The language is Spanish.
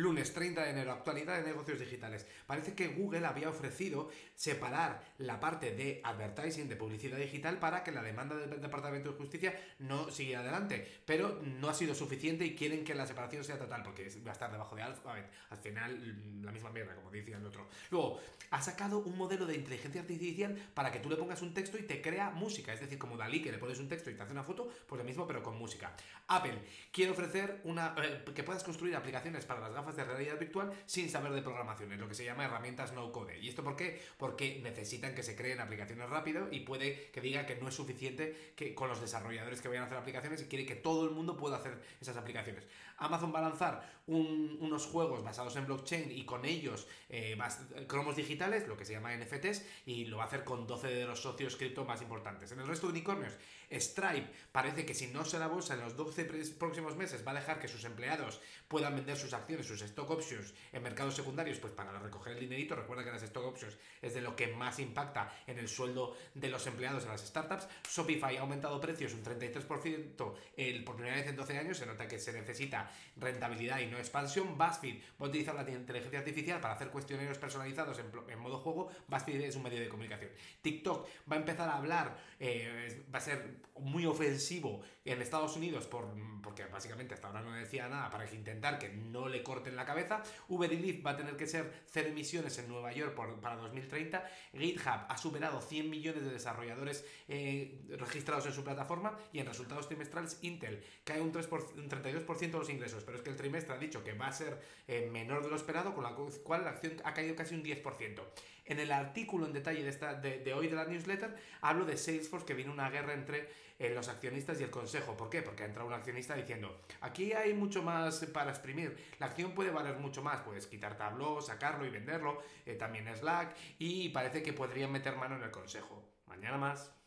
le Lunes 30 de enero, actualidad de negocios digitales. Parece que Google había ofrecido separar la parte de advertising, de publicidad digital, para que la demanda del Departamento de Justicia no siguiera adelante. Pero no ha sido suficiente y quieren que la separación sea total, porque va a estar debajo de Alphabet. Al final, mm, la misma mierda, como decía el otro. Luego, ha sacado un modelo de inteligencia artificial para que tú le pongas un texto y te crea música. Es decir, como Dalí, que le pones un texto y te hace una foto, pues lo mismo, pero con música. Apple quiere ofrecer una eh, que puedas construir aplicaciones para las gafas de realidad virtual sin saber de programación, es lo que se llama herramientas no code. ¿Y esto por qué? Porque necesitan que se creen aplicaciones rápido y puede que diga que no es suficiente que con los desarrolladores que vayan a hacer aplicaciones y quiere que todo el mundo pueda hacer esas aplicaciones. Amazon va a lanzar unos juegos basados en blockchain y con ellos eh, cromos digitales, lo que se llama NFTs, y lo va a hacer con 12 de los socios cripto más importantes. En el resto de unicornios, Stripe parece que si no se la bolsa en los 12 próximos meses va a dejar que sus empleados puedan vender sus acciones, sus stock options en mercados secundarios, pues para recoger el dinerito. Recuerda que las stock options lo que más impacta en el sueldo de los empleados de las startups. Shopify ha aumentado precios un 33% el, por primera vez en 12 años. Se nota que se necesita rentabilidad y no expansión. BuzzFeed va a utilizar la inteligencia artificial para hacer cuestionarios personalizados en, modo juego. BuzzFeed es un medio de comunicación. TikTok va a empezar a hablar, eh, va a ser muy ofensivo en Estados Unidos por, porque básicamente hasta ahora no decía nada para intentar que no le corten la cabeza. Uber Eats va a tener que ser cero emisiones en Nueva York para 2030. GitHub ha superado 100 millones de desarrolladores eh, registrados en su plataforma y en resultados trimestrales Intel cae un, 3 un 32% de los ingresos, pero es que el trimestre ha dicho que va a ser eh, menor de lo esperado, con la cual la acción ha caído casi un 10%. En el artículo en detalle de, esta, de, hoy de la newsletter hablo de Salesforce, que viene una guerra entre eh, los accionistas y el consejo. ¿Por qué? Porque ha entrado un accionista diciendo, aquí hay mucho más para exprimir, la acción puede valer mucho más, puedes quitar Tableau, sacarlo y venderlo, también Slack, y parece que podrían meter mano en el consejo. Mañana más.